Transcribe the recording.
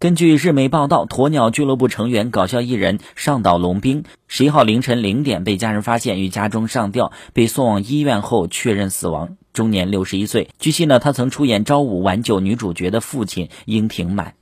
根据日媒报道，鸵鸟俱乐部成员搞笑艺人上岛龙兵十一号凌晨零点被家人发现，于家中上吊，被送往医院后确认死亡，终年六十一岁。据悉呢，他曾出演《朝五晚九》女主角的父亲应庭满。